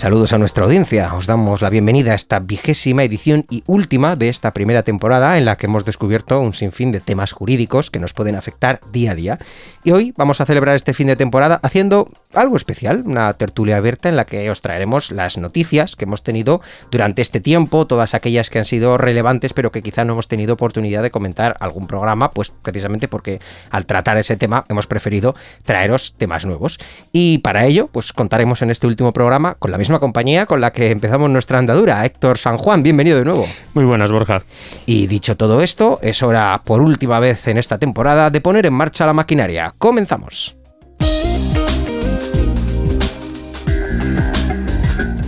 Saludos a nuestra audiencia. Os damos la bienvenida a esta vigésima edición y última de esta primera temporada en la que hemos descubierto un sinfín de temas jurídicos que nos pueden afectar día a día. Y hoy vamos a celebrar este fin de temporada haciendo algo especial, una tertulia abierta en la que os traeremos las noticias que hemos tenido durante este tiempo, todas aquellas que han sido relevantes pero que quizá no hemos tenido oportunidad de comentar algún programa, pues precisamente porque al tratar ese tema hemos preferido traeros temas nuevos. Y para ello, pues contaremos en este último programa con la misma compañía con la que empezamos nuestra andadura. Héctor San Juan, bienvenido de nuevo. Muy buenas, Borja. Y dicho todo esto, es hora por última vez en esta temporada de poner en marcha la maquinaria. Comenzamos.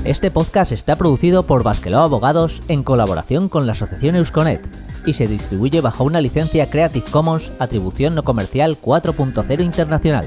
Este podcast está producido por Basqueló Abogados en colaboración con la Asociación Eusconet y se distribuye bajo una licencia Creative Commons Atribución No Comercial 4.0 Internacional.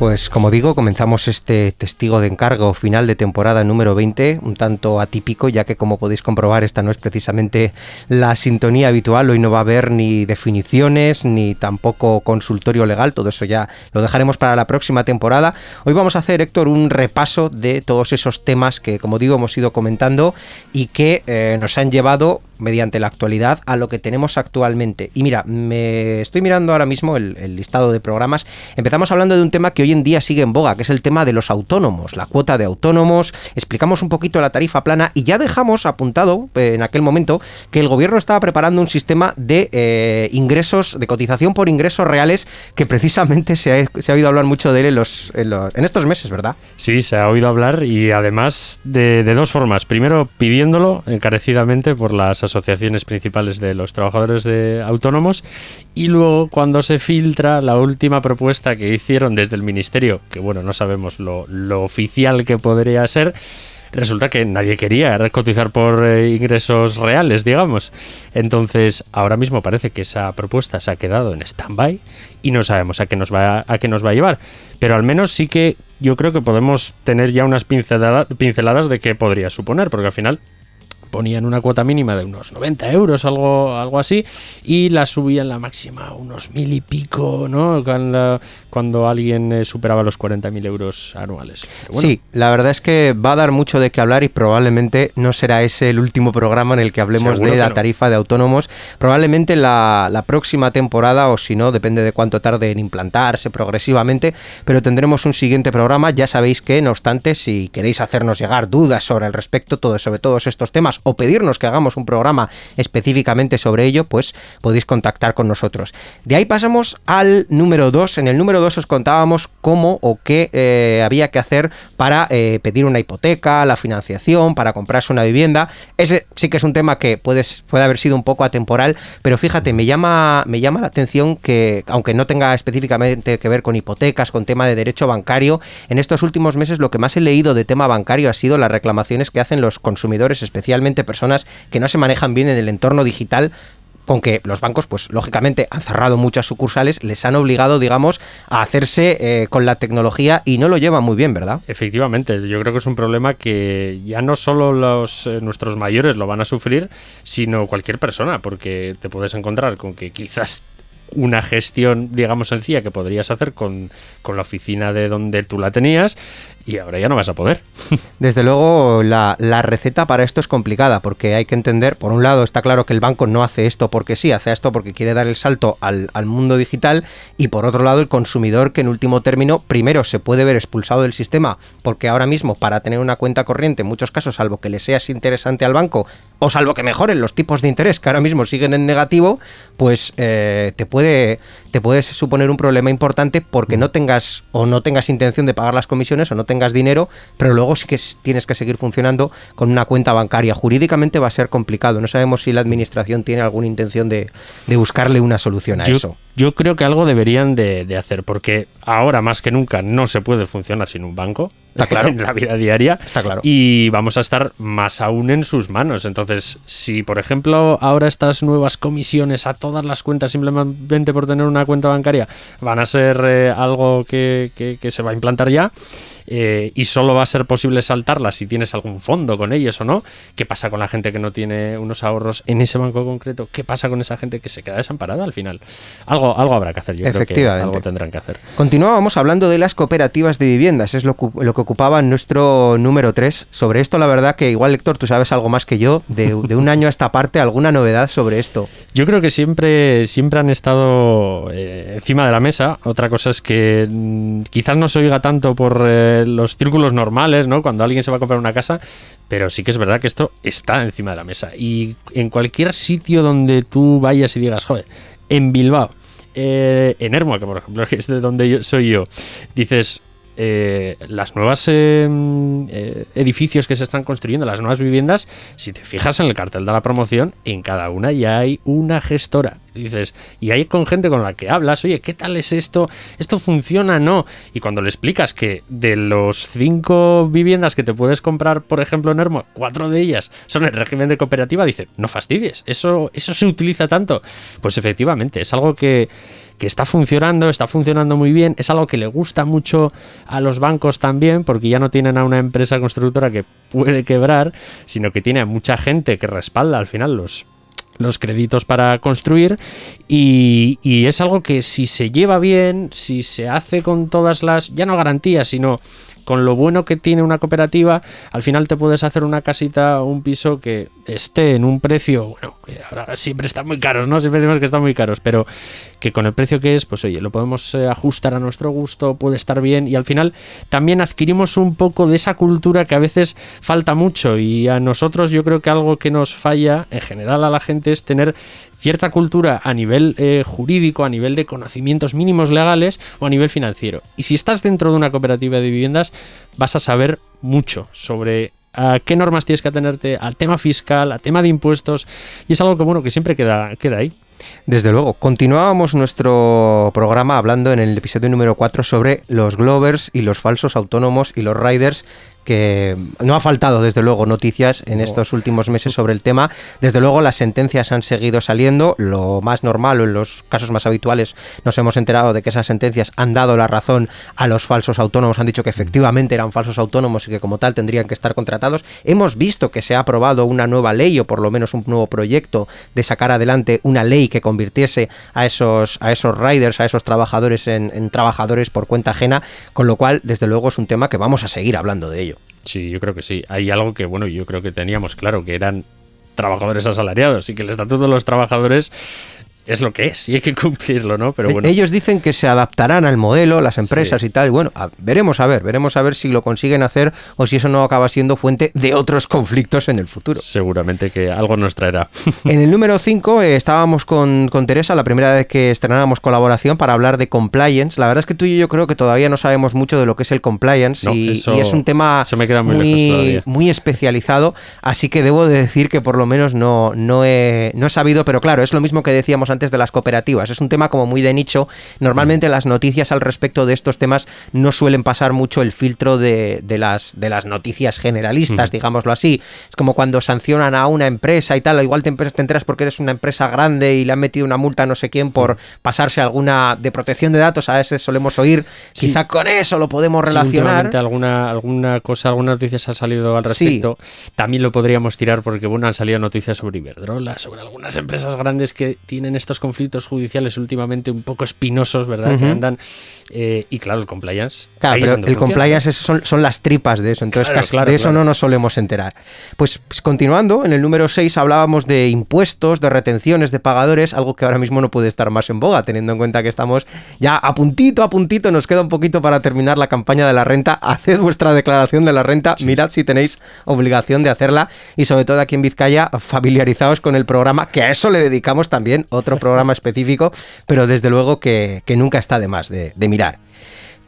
Pues como digo, comenzamos este testigo de encargo final de temporada número 20, un tanto atípico, ya que como podéis comprobar esta no es precisamente la sintonía habitual, hoy no va a haber ni definiciones ni tampoco consultorio legal, todo eso ya lo dejaremos para la próxima temporada. Hoy vamos a hacer, Héctor, un repaso de todos esos temas que, como digo, hemos ido comentando y que eh, nos han llevado mediante la actualidad a lo que tenemos actualmente. Y mira, me estoy mirando ahora mismo el, el listado de programas, empezamos hablando de un tema que hoy en día sigue en boga, que es el tema de los autónomos, la cuota de autónomos, explicamos un poquito la tarifa plana y ya dejamos apuntado eh, en aquel momento que el gobierno estaba preparando un sistema de eh, ingresos, de cotización por ingresos reales, que precisamente se ha, se oído hablar mucho de él en, los, en, los, en, estos meses, ¿verdad? Sí, se ha oído hablar y además de, de dos formas. Primero, pidiéndolo encarecidamente por las asociaciones principales de los trabajadores de autónomos y luego cuando se filtra la última propuesta que hicieron desde el ministerio, que bueno, no sabemos lo, lo oficial que podría ser, resulta que nadie quería cotizar por eh, ingresos reales, digamos. Entonces, ahora mismo parece que esa propuesta se ha quedado en stand-by y no sabemos a qué, nos va, a qué nos va a llevar. Pero al menos sí que yo creo que podemos tener ya unas pinceladas, pinceladas de qué podría suponer, porque al final ponían una cuota mínima de unos 90 euros, algo, algo así, y la subían la máxima unos mil y pico, ¿no? Cuando, cuando alguien eh, superaba los 40.000 euros anuales. Bueno. Sí, la verdad es que va a dar mucho de qué hablar y probablemente no será ese el último programa en el que hablemos Seguro de que la no. tarifa de autónomos. Probablemente la, la próxima temporada, o si no, depende de cuánto tarde en implantarse progresivamente, pero tendremos un siguiente programa. Ya sabéis que, no obstante, si queréis hacernos llegar dudas sobre el respecto, todo, sobre todos estos temas, o pedirnos que hagamos un programa específicamente sobre ello, pues podéis contactar con nosotros. De ahí pasamos al número 2. En el número 2 os contábamos cómo o qué eh, había que hacer para eh, pedir una hipoteca, la financiación, para comprarse una vivienda. Ese sí que es un tema que puede, puede haber sido un poco atemporal, pero fíjate, me llama, me llama la atención que, aunque no tenga específicamente que ver con hipotecas, con tema de derecho bancario, en estos últimos meses lo que más he leído de tema bancario ha sido las reclamaciones que hacen los consumidores, especialmente personas que no se manejan bien en el entorno digital con que los bancos, pues lógicamente han cerrado muchas sucursales, les han obligado, digamos, a hacerse eh, con la tecnología y no lo llevan muy bien, ¿verdad? Efectivamente, yo creo que es un problema que ya no solo los, eh, nuestros mayores lo van a sufrir, sino cualquier persona, porque te puedes encontrar con que quizás una gestión, digamos, sencilla que podrías hacer con, con la oficina de donde tú la tenías y ahora ya no vas a poder. Desde luego, la, receta para esto es complicada, porque hay que entender, por un lado, está claro que el banco no hace esto porque sí, hace esto porque quiere dar el salto al, al mundo digital, y por otro lado, el consumidor que en último término, primero se puede ver expulsado del sistema, porque ahora mismo, para tener una cuenta corriente, en muchos casos, salvo que le seas interesante al banco, o salvo que mejoren los tipos de interés que ahora mismo siguen en negativo, pues eh, te puede te puede suponer un problema importante porque no tengas o no tengas intención de pagar las comisiones o no tengas dinero, pero luego sí que tienes que seguir funcionando con una cuenta bancaria. Jurídicamente va a ser complicado. No sabemos si la administración tiene alguna intención de, buscarle una solución a eso. Yo creo que algo deberían de, de hacer, porque ahora más que nunca no se puede funcionar sin un banco. Está claro. en la vida diaria. Está claro. Y vamos a estar más aún en sus manos. Entonces, si por ejemplo ahora estas nuevas comisiones a todas las cuentas simplemente por tener una cuenta bancaria van a ser eh, algo que, que se va a implantar ya, eh, y solo va a ser posible saltarla si tienes algún fondo con ellos o no. ¿Qué pasa con la gente que no tiene unos ahorros en ese banco concreto? ¿Qué pasa con esa gente que se queda desamparada al final? Algo, algo habrá que hacer, yo creo que algo tendrán que hacer. Continuábamos hablando de las cooperativas de viviendas, es lo, lo que ocupaba nuestro número 3. Sobre esto, la verdad que igual, Héctor, tú sabes algo más que yo, de, un año a esta parte, ¿alguna novedad sobre esto? Yo creo que siempre, siempre han estado eh, encima de la mesa. Otra cosa es que mm, quizás no se oiga tanto por... Eh, los círculos normales, ¿no? Cuando alguien se va a comprar una casa, pero sí que es verdad que esto está encima de la mesa. Y en cualquier sitio donde tú vayas y digas, joder, en Bilbao, eh, en Hermoa, que por ejemplo es de donde yo, soy yo, dices, eh, las nuevas eh, eh, edificios que se están construyendo, las nuevas viviendas, si te fijas en el cartel de la promoción, en cada una ya hay una gestora. dices, y hay con gente con la que hablas, oye, ¿qué tal es esto? ¿Esto funciona? No. Y cuando le explicas que de los cinco viviendas que te puedes comprar, por ejemplo, en Hermo, cuatro de ellas son el régimen de cooperativa, dice, no fastidies, eso, eso se utiliza tanto. Pues efectivamente, es algo que que está funcionando, está funcionando muy bien, es algo que le gusta mucho a los bancos también, porque ya no tienen a una empresa constructora que puede quebrar, sino que tiene a mucha gente que respalda al final los, los créditos para construir y, y, es algo que si se lleva bien, si se hace con todas las, ya no garantías, sino con lo bueno que tiene una cooperativa, al final te puedes hacer una casita un piso que esté en un precio, bueno, ahora siempre están muy caros, ¿no? Siempre decimos que están muy caros, pero que con el precio que es, pues oye, lo podemos eh, ajustar a nuestro gusto, puede estar bien y al final también adquirimos un poco de esa cultura que a veces falta mucho y a nosotros yo creo que algo que nos falla en general a la gente es tener cierta cultura a nivel eh, jurídico, a nivel de conocimientos mínimos legales o a nivel financiero. Y si estás dentro de una cooperativa de viviendas, vas a saber mucho sobre a qué normas tienes que atenerte, al tema fiscal, al tema de impuestos, y es algo que bueno que siempre queda, queda ahí. Desde luego, continuábamos nuestro programa hablando en el episodio número 4 sobre los Glovers y los falsos autónomos y los riders que no ha faltado, desde luego, noticias en estos últimos meses sobre el tema. Desde luego, las sentencias han seguido saliendo. Lo más normal o en los casos más habituales nos hemos enterado de que esas sentencias han dado la razón a los falsos autónomos, han dicho que efectivamente eran falsos autónomos y que como tal tendrían que estar contratados. Hemos visto que se ha aprobado una nueva ley o por lo menos un nuevo proyecto de sacar adelante una ley que convirtiese a esos, a esos riders, a esos trabajadores en, en trabajadores por cuenta ajena, con lo cual, desde luego, es un tema que vamos a seguir hablando de ello. Sí, yo creo que sí. Hay algo que, bueno, yo creo que teníamos claro, que eran trabajadores asalariados y que el estatuto de los trabajadores es lo que es y hay que cumplirlo, ¿no? Pero bueno. Ellos dicen que se adaptarán al modelo, las empresas y tal. Y bueno, veremos a ver, veremos a ver si lo consiguen hacer o si eso no acaba siendo fuente de otros conflictos en el futuro. Seguramente que algo nos traerá. En el número 5 eh, estábamos con, con, Teresa, la primera vez que estrenábamos colaboración para hablar de compliance. La verdad es que tú y yo creo que todavía no sabemos mucho de lo que es el compliance y, es un tema muy, muy, especializado. Así que debo de decir que por lo menos no, no, he, no he sabido, pero claro, es lo mismo que decíamos antes de las cooperativas. Es un tema como muy de nicho. Normalmente las noticias al respecto de estos temas no suelen pasar mucho el filtro de, las, de las noticias generalistas, digámoslo así. Es como cuando sancionan a una empresa y tal, igual te, enteras porque eres una empresa grande y le han metido una multa a no sé quién por pasarse alguna de protección de datos, a veces solemos oír, quizá con eso lo podemos relacionar. alguna, alguna cosa, algunas noticias han salido al respecto. También lo podríamos tirar porque, bueno, han salido noticias sobre Iberdrola, sobre algunas empresas grandes que tienen estos estos conflictos judiciales últimamente un poco espinosos, ¿verdad? Que andan. Eh, y claro, el compliance. Claro, pero el compliance son, son, las tripas de eso, entonces de eso no nos solemos enterar. Pues, pues, continuando, en el número 6 hablábamos de impuestos, de retenciones, de pagadores, algo que ahora mismo no puede estar más en boga, teniendo en cuenta que estamos ya a puntito, a puntito, nos queda un poquito para terminar la campaña de la renta. Haced vuestra declaración de la renta, mirad si tenéis obligación de hacerla y sobre todo aquí en Vizcaya, familiarizaos con el programa, que a eso le dedicamos también otro programa específico, pero desde luego que, nunca está de más de mirar.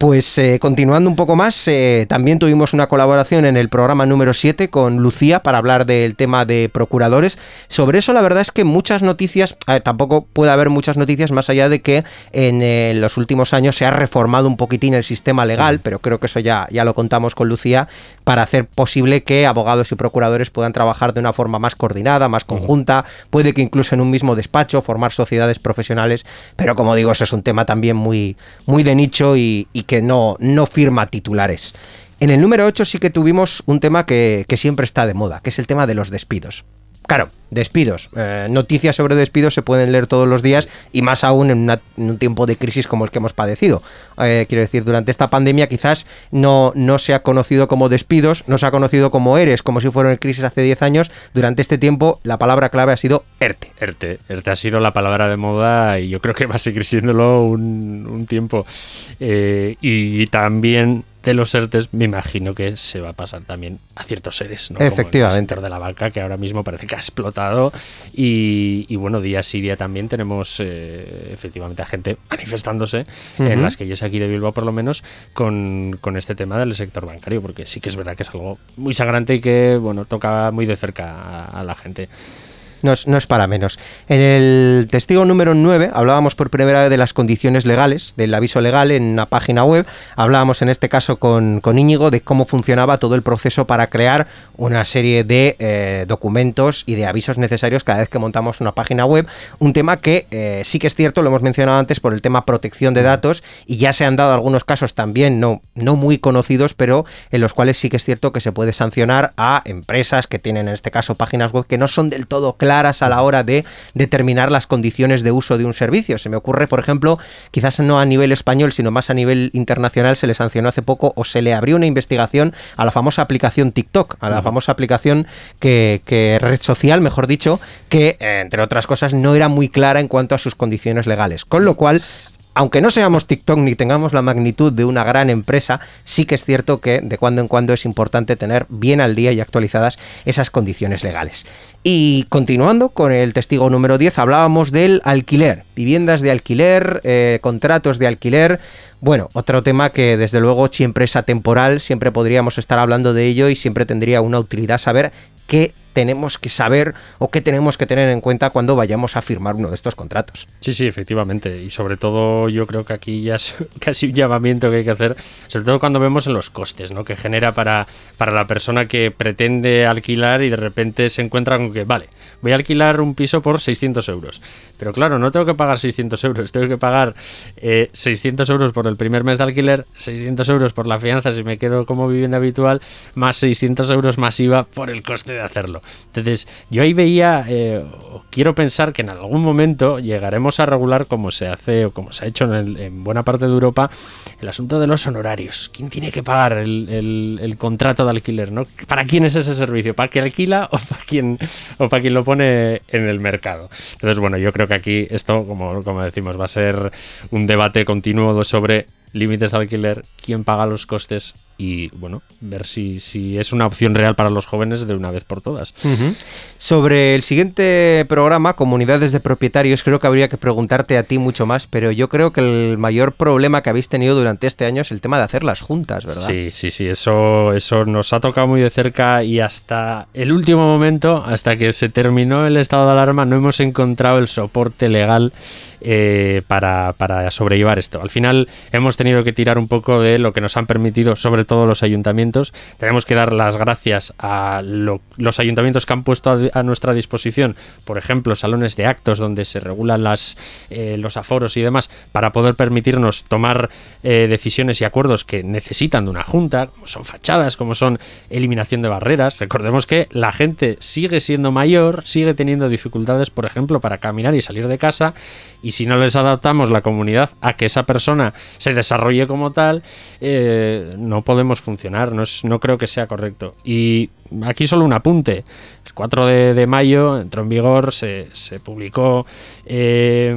Pues eh, continuando un poco más, eh, también tuvimos una colaboración en el programa número 7 con Lucía para hablar del tema de procuradores. Sobre eso la verdad es que muchas noticias, tampoco puede haber muchas noticias más allá de que en eh, los últimos años se ha reformado un poquitín el sistema legal, pero creo que eso ya, ya lo contamos con Lucía, para hacer posible que abogados y procuradores puedan trabajar de una forma más coordinada, más conjunta, puede que incluso en un mismo despacho, formar sociedades profesionales, pero como digo, eso es un tema también muy, muy de nicho y, y que no, no firma titulares. En el número 8 sí que tuvimos un tema que, que siempre está de moda, que es el tema de los despidos. Claro, despidos. Eh, noticias sobre despidos se pueden leer todos los días y más aún en, un tiempo de crisis como el que hemos padecido. Eh, quiero decir, durante esta pandemia quizás no, no se ha conocido como despidos, no se ha conocido como ERES, como si fueran crisis hace 10 años. Durante este tiempo la palabra clave ha sido ERTE. ERTE. ERTE ha sido la palabra de moda y yo creo que va a seguir siéndolo un, un tiempo. Eh, y también de los ERTES me imagino que se va a pasar también a ciertos seres, ¿no? Efectivamente. el sector de la banca, que ahora mismo parece que ha explotado. Y, bueno, día sí día también tenemos eh, efectivamente a gente manifestándose, en las que yo sé aquí de Bilbao por lo menos, con, este tema del sector bancario, porque sí que es verdad que es algo muy sagrante y que, bueno, toca muy de cerca a la gente no es, para menos. En el testigo número 9 hablábamos por primera vez de las condiciones legales, del aviso legal en una página web. Hablábamos en este caso con, con Íñigo de cómo funcionaba todo el proceso para crear una serie de eh, documentos y de avisos necesarios cada vez que montamos una página web. Un tema que eh, sí que es cierto, lo hemos mencionado antes por el tema protección de datos y ya se han dado algunos casos también no, no muy conocidos, pero en los cuales sí que es cierto que se puede sancionar a empresas que tienen en este caso páginas web que no son del todo claras a la hora de determinar las condiciones de uso de un servicio. Se me ocurre, por ejemplo, quizás no a nivel español, sino más a nivel internacional, se le sancionó hace poco o se le abrió una investigación a la famosa aplicación TikTok, a la famosa aplicación que, red social, mejor dicho, que, eh, entre otras cosas, no era muy clara en cuanto a sus condiciones legales. Con lo cual, aunque no seamos TikTok ni tengamos la magnitud de una gran empresa, sí que es cierto que de cuando en cuando es importante tener bien al día y actualizadas esas condiciones legales. Y continuando con el testigo número 10, hablábamos del alquiler, viviendas de alquiler, eh, contratos de alquiler. Bueno, otro tema que desde luego siempre es atemporal, siempre podríamos estar hablando de ello y siempre tendría una utilidad saber qué tenemos que saber o qué tenemos que tener en cuenta cuando vayamos a firmar uno de estos contratos. Sí, sí, efectivamente. Y sobre todo yo creo que aquí ya es casi un llamamiento que hay que hacer, sobre todo cuando vemos en los costes ¿no? que genera para, para la persona que pretende alquilar y de repente se encuentra con que, vale, voy a alquilar un piso por 600 euros. Pero claro, no tengo que pagar 600 euros, tengo que pagar 600 eh, euros por el primer mes de alquiler, 600 euros por la fianza si me quedo como vivienda habitual, más 600 euros masiva por el coste de hacerlo. Entonces, yo ahí veía, eh, quiero pensar que en algún momento llegaremos a regular como se hace o como se ha hecho en, buena parte de Europa el asunto de los honorarios. ¿Quién tiene que pagar el, contrato de alquiler? ¿no? ¿Para quién es ese servicio? ¿Para quien alquila o para quien, o para lo pone en el mercado? Entonces, bueno, yo creo que aquí esto, como, como decimos, va a ser un debate continuo sobre límites de alquiler, quién paga los costes y bueno, ver si, si es una opción real para los jóvenes de una vez por todas. Sobre el siguiente programa, comunidades de propietarios, creo que habría que preguntarte a ti mucho más, pero yo creo que el mayor problema que habéis tenido durante este año es el tema de hacer las juntas, ¿verdad? Sí, sí, sí, eso, eso nos ha tocado muy de cerca y hasta el último momento, hasta que se terminó el estado de alarma, no hemos encontrado el soporte legal eh, para, para sobrellevar esto. Al final hemos tenido que tirar un poco de lo que nos han permitido, sobre todo los ayuntamientos. Tenemos que dar las gracias a los ayuntamientos que han puesto a, nuestra disposición, por ejemplo, salones de actos donde se regulan eh, los aforos y demás, para poder permitirnos tomar eh, decisiones y acuerdos que necesitan de una junta, como son fachadas, como son eliminación de barreras. Recordemos que la gente sigue siendo mayor, sigue teniendo dificultades, por ejemplo, para caminar y salir de casa, y si no les adaptamos la comunidad a que esa persona se desarrolle como tal, eh, no podemos funcionar, no, no creo que sea correcto. Y aquí solo un apunte. El 4 de, mayo entró en vigor, se, publicó, eh,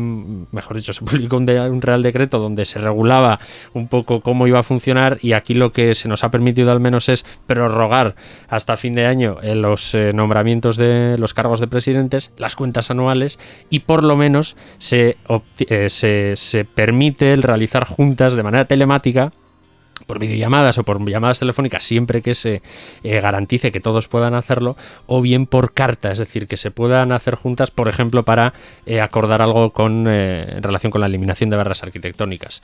mejor dicho, se publicó un, Real Decreto donde se regulaba un poco cómo iba a funcionar y aquí lo que se nos ha permitido al menos es prorrogar hasta fin de año eh, los eh, nombramientos de los cargos de presidentes, las cuentas anuales y por lo menos se, se, se permite el realizar juntas de manera telemática por videollamadas o por llamadas telefónicas siempre que se eh, garantice que todos puedan hacerlo o bien por carta, es decir, que se puedan hacer juntas, por ejemplo, para eh, acordar algo con eh, en relación con la eliminación de barras arquitectónicas.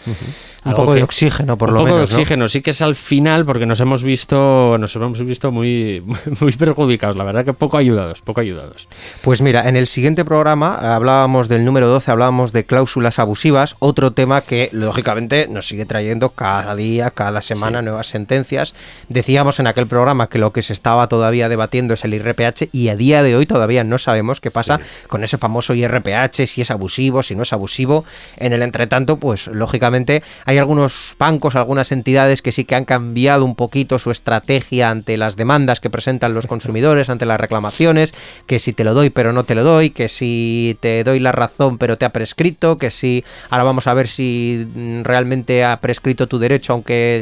Un poco de oxígeno, por lo menos. Un poco de oxígeno, sí que es al final porque nos hemos visto nos hemos visto muy, muy perjudicados, la verdad que poco ayudados, poco ayudados. Pues mira, en el siguiente programa hablábamos del número 12, hablábamos de cláusulas abusivas, otro tema que lógicamente nos sigue trayendo cada día, cada semana nuevas sentencias. Decíamos en aquel programa que lo que se estaba todavía debatiendo es el IRPH y a día de hoy todavía no sabemos qué pasa con ese famoso IRPH, si es abusivo, si no es abusivo. En el entretanto, pues lógicamente hay algunos bancos, algunas entidades que sí que han cambiado un poquito su estrategia ante las demandas que presentan los consumidores, ante las reclamaciones, que si te lo doy pero no te lo doy, que si te doy la razón pero te ha prescrito, que si ahora vamos a ver si mm, realmente ha prescrito tu derecho aunque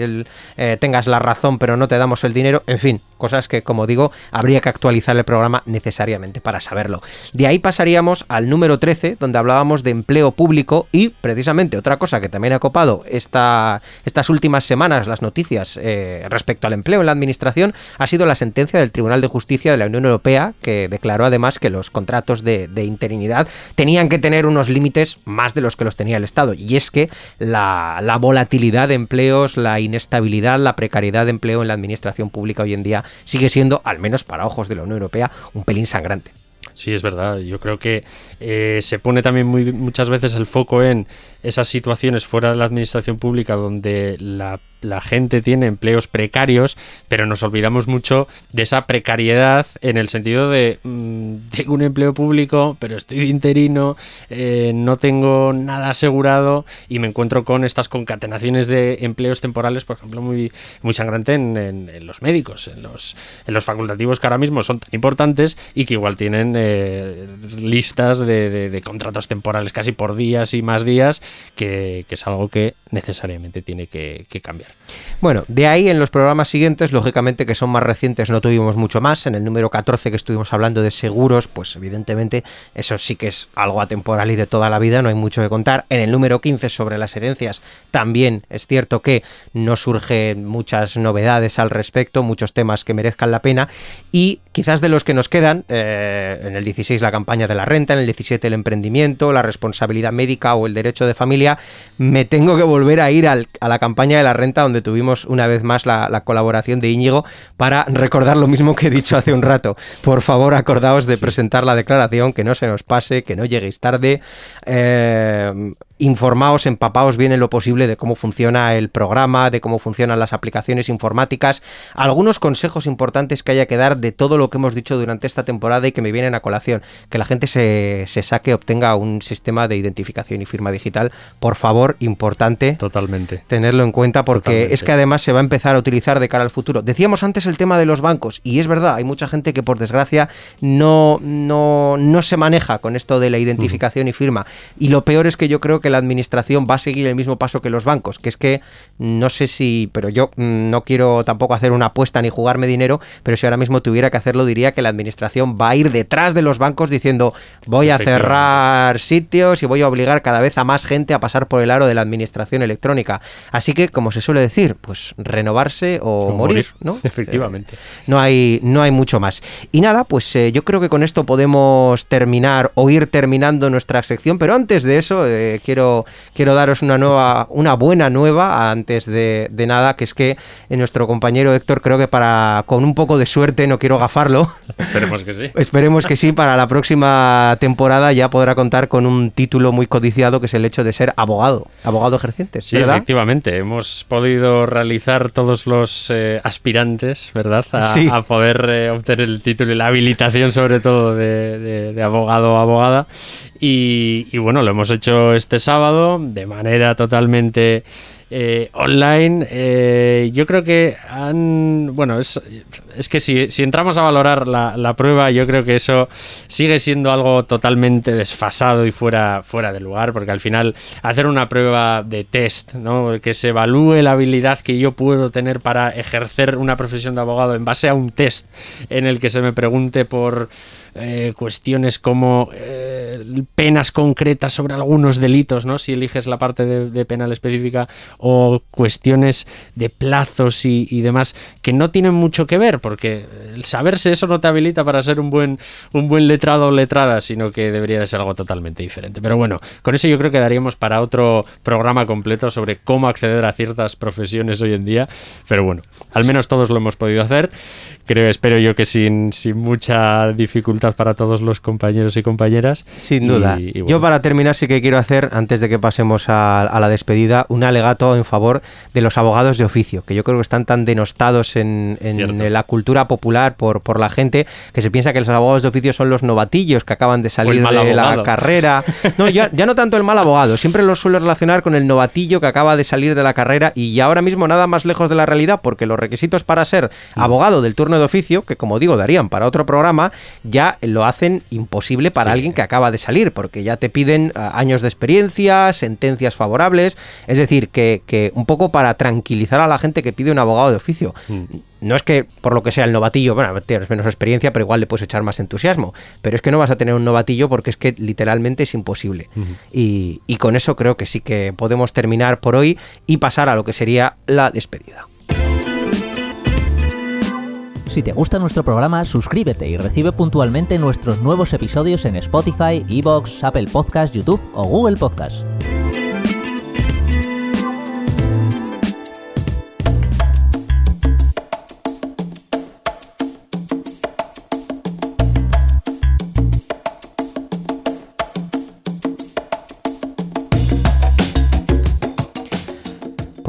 eh, tengas la razón pero no te damos el dinero, en fin, cosas que como digo habría que actualizar el programa necesariamente para saberlo. De ahí pasaríamos al número 13 donde hablábamos de empleo público y precisamente otra cosa que también ha copado esta, estas últimas semanas las noticias eh, respecto al empleo en la administración ha sido la sentencia del Tribunal de Justicia de la Unión Europea que declaró además que los contratos de, de interinidad tenían que tener unos límites más de los que los tenía el Estado y es que la, la volatilidad de empleos, la inestabilidad, la precariedad de empleo en la administración pública hoy en día sigue siendo, al menos para ojos de la Unión Europea, un pelín sangrante. Sí, es verdad. Yo creo que eh, se pone también muy, muchas veces el foco en esas situaciones fuera de la administración pública donde la, gente tiene empleos precarios, pero nos olvidamos mucho de esa precariedad en el sentido de mm, tengo un empleo público, pero estoy interino, eh, no tengo nada asegurado y me encuentro con estas concatenaciones de empleos temporales, por ejemplo, muy, muy sangrante en, los médicos, en los, en los facultativos que ahora mismo son tan importantes y que igual tienen eh, listas de contratos temporales casi por días y más días que, es algo que necesariamente tiene que, cambiar. Bueno, de ahí en los programas siguientes, lógicamente que son más recientes, no tuvimos mucho más. En el número 14 que estuvimos hablando de seguros, pues evidentemente eso sí que es algo atemporal y de toda la vida, no hay mucho que contar. En el número 15 sobre las herencias, también es cierto que no surgen muchas novedades al respecto, muchos temas que merezcan la pena. Y quizás de los que nos quedan, eh, en el 16 la campaña de la renta, en el 17 el emprendimiento, la responsabilidad médica o el derecho de familia, me tengo que volver a ir a la campaña de la renta donde tuvimos una vez más la, colaboración de Íñigo para recordar lo mismo que he dicho hace un rato. Por favor, acordaos de presentar la declaración, que no se nos pase, que no lleguéis tarde. Eh, informaos, empapaos bien en lo posible de cómo funciona el programa, de cómo funcionan las aplicaciones informáticas, algunos consejos importantes que haya que dar de todo lo que hemos dicho durante esta temporada y que me vienen a colación, que la gente se, se saque, obtenga un sistema de identificación y firma digital, por favor, importante. Totalmente. Tenerlo en cuenta porque es que además se va a empezar a utilizar de cara al futuro. Decíamos antes el tema de los bancos y es verdad, hay mucha gente que por desgracia no, no, no se maneja con esto de la identificación y firma y lo peor es que yo creo que la administración va a seguir el mismo paso que los bancos, que es que no sé si, pero yo mm, no quiero tampoco hacer una apuesta ni jugarme dinero, pero si ahora mismo tuviera que hacerlo diría que la administración va a ir detrás de los bancos diciendo voy a cerrar sitios y voy a obligar cada vez a más gente a pasar por el aro de la administración electrónica. Así que, como se suele decir, pues renovarse o, morir, ¿no? Efectivamente. Eh, no, hay, no hay mucho más. Y nada, pues eh, yo creo que con esto podemos terminar o ir terminando nuestra sección, pero antes de eso eh, quiero quiero, quiero daros una nueva, una buena nueva antes de, de nada, que es que nuestro compañero Héctor creo que para con un poco de suerte, no quiero gafarlo. Esperemos que sí. Esperemos que sí, para la próxima temporada ya podrá contar con un título muy codiciado que es el hecho de ser abogado, abogado ejerciente. Sí, efectivamente. Hemos podido realizar todos los eh, aspirantes, ¿verdad? A, poder eh, obtener el título y la habilitación, sobre todo, de, abogado o abogada. Y, y, bueno, lo hemos hecho este sábado de manera totalmente eh, online, eh, yo creo que han. Bueno, es, es que si, si, entramos a valorar la, la, prueba, yo creo que eso sigue siendo algo totalmente desfasado y fuera, fuera de lugar, porque al final hacer una prueba de test, ¿no? que se evalúe la habilidad que yo puedo tener para ejercer una profesión de abogado en base a un test en el que se me pregunte por eh, cuestiones como eh, penas concretas sobre algunos delitos, ¿no? Si eliges la parte de, penal específica o cuestiones de plazos y, demás que no tienen mucho que ver, porque el saberse eso no te habilita para ser un buen, un buen letrado o letrada, sino que debería de ser algo totalmente diferente. Pero bueno, con eso yo creo que daríamos para otro programa completo sobre cómo acceder a ciertas profesiones hoy en día. Pero bueno, al menos todos lo hemos podido hacer. Creo, espero yo que sin, sin mucha dificultad para todos los compañeros y compañeras. Sin duda. Yo para terminar sí que quiero hacer, antes de que pasemos a, la despedida, un alegato en favor de los abogados de oficio, que yo creo que están tan denostados en, la cultura popular por, por la gente que se piensa que los abogados de oficio son los novatillos que acaban de salir de la carrera. No, ya, ya no tanto el mal abogado, siempre lo suelo relacionar con el novatillo que acaba de salir de la carrera y ahora mismo nada más lejos de la realidad porque los requisitos para ser abogado del turno de oficio, que como digo darían para otro programa, ya lo hacen imposible para alguien que acaba de salir, porque ya te piden ah, años de experiencia, sentencias favorables, es decir, que, que, un poco para tranquilizar a la gente que pide un abogado de oficio. Mm. No es que por lo que sea el novatillo, bueno, tienes menos experiencia, pero igual le puedes echar más entusiasmo. Pero es que no vas a tener un novatillo porque es que literalmente es imposible. y, y con eso creo que sí que podemos terminar por hoy y pasar a lo que sería la despedida. Si te gusta nuestro programa, suscríbete y recibe puntualmente nuestros nuevos episodios en Spotify, Evox, Apple Podcasts, YouTube o Google Podcasts.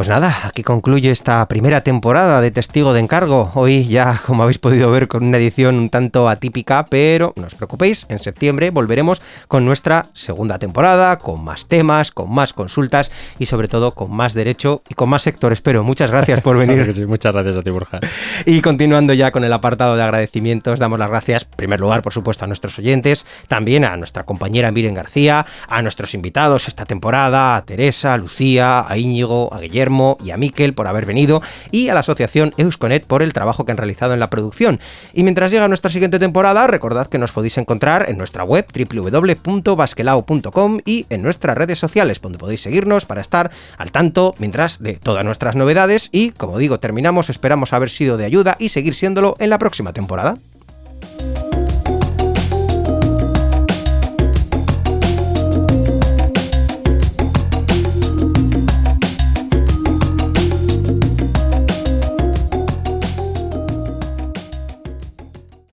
Pues nada, aquí concluye esta primera temporada de Testigo de Encargo. Hoy ya, como habéis podido ver, con una edición un tanto atípica, pero no os preocupéis, en septiembre volveremos con nuestra segunda temporada, con más temas, con más consultas y sobre todo con más derecho y con más sector. Espero. Muchas gracias por venir. muchas gracias a ti, Borja. Y continuando ya con el apartado de agradecimientos, damos las gracias, en primer lugar, por supuesto, a nuestros oyentes, también a nuestra compañera Miren García, a nuestros invitados esta temporada, a Teresa, a Lucía, a Íñigo, a Y a Miquel por haber venido y a la asociación Eusconet por el trabajo que han realizado en la producción. Y mientras llega nuestra siguiente temporada, recordad que nos podéis encontrar en nuestra web www.basquelao.com y en nuestras redes sociales donde podéis seguirnos para estar al tanto mientras de todas nuestras novedades y como digo terminamos esperamos haber sido de ayuda y seguir siéndolo en la próxima temporada.